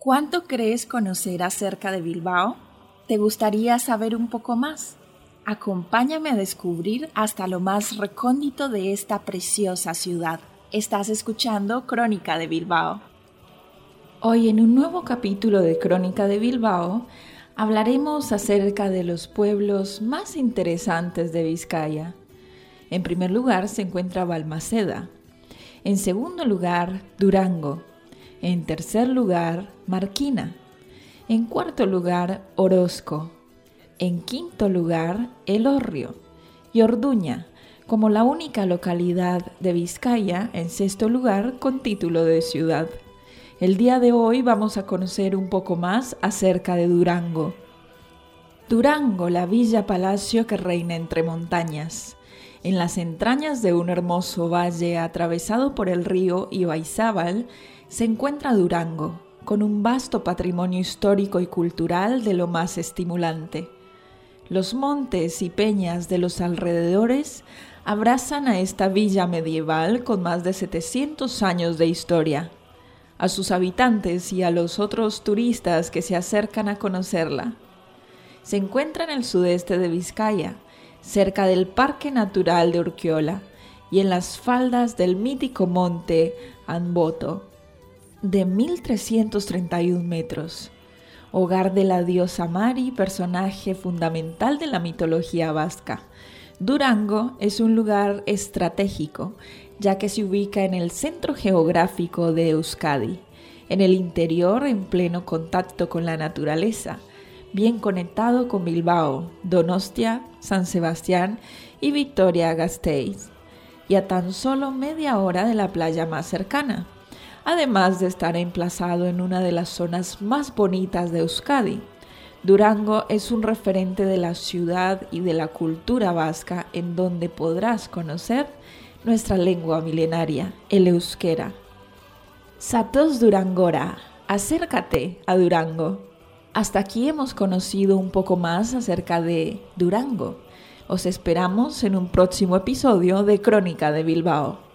¿Cuánto crees conocer acerca de Bilbao? ¿Te gustaría saber un poco más? Acompáñame a descubrir hasta lo más recóndito de esta preciosa ciudad. Estás escuchando Crónica de Bilbao. Hoy en un nuevo capítulo de Crónica de Bilbao hablaremos acerca de los pueblos más interesantes de Vizcaya. En primer lugar se encuentra Balmaceda. En segundo lugar, Durango. En tercer lugar, Marquina. En cuarto lugar, Orozco. En quinto lugar, El Orrio. Y Orduña, como la única localidad de Vizcaya en sexto lugar con título de ciudad. El día de hoy vamos a conocer un poco más acerca de Durango. Durango, la villa palacio que reina entre montañas. En las entrañas de un hermoso valle atravesado por el río Ibaizábal, se encuentra Durango, con un vasto patrimonio histórico y cultural de lo más estimulante. Los montes y peñas de los alrededores abrazan a esta villa medieval con más de 700 años de historia, a sus habitantes y a los otros turistas que se acercan a conocerla. Se encuentra en el sudeste de Vizcaya, cerca del Parque Natural de Urquiola y en las faldas del mítico monte Anboto de 1331 metros, hogar de la diosa Mari, personaje fundamental de la mitología vasca. Durango es un lugar estratégico, ya que se ubica en el centro geográfico de Euskadi, en el interior en pleno contacto con la naturaleza, bien conectado con Bilbao, Donostia, San Sebastián y Vitoria-Gasteiz, y a tan solo media hora de la playa más cercana además de estar emplazado en una de las zonas más bonitas de Euskadi. Durango es un referente de la ciudad y de la cultura vasca en donde podrás conocer nuestra lengua milenaria, el euskera. Satos Durangora, acércate a Durango. Hasta aquí hemos conocido un poco más acerca de Durango. Os esperamos en un próximo episodio de Crónica de Bilbao.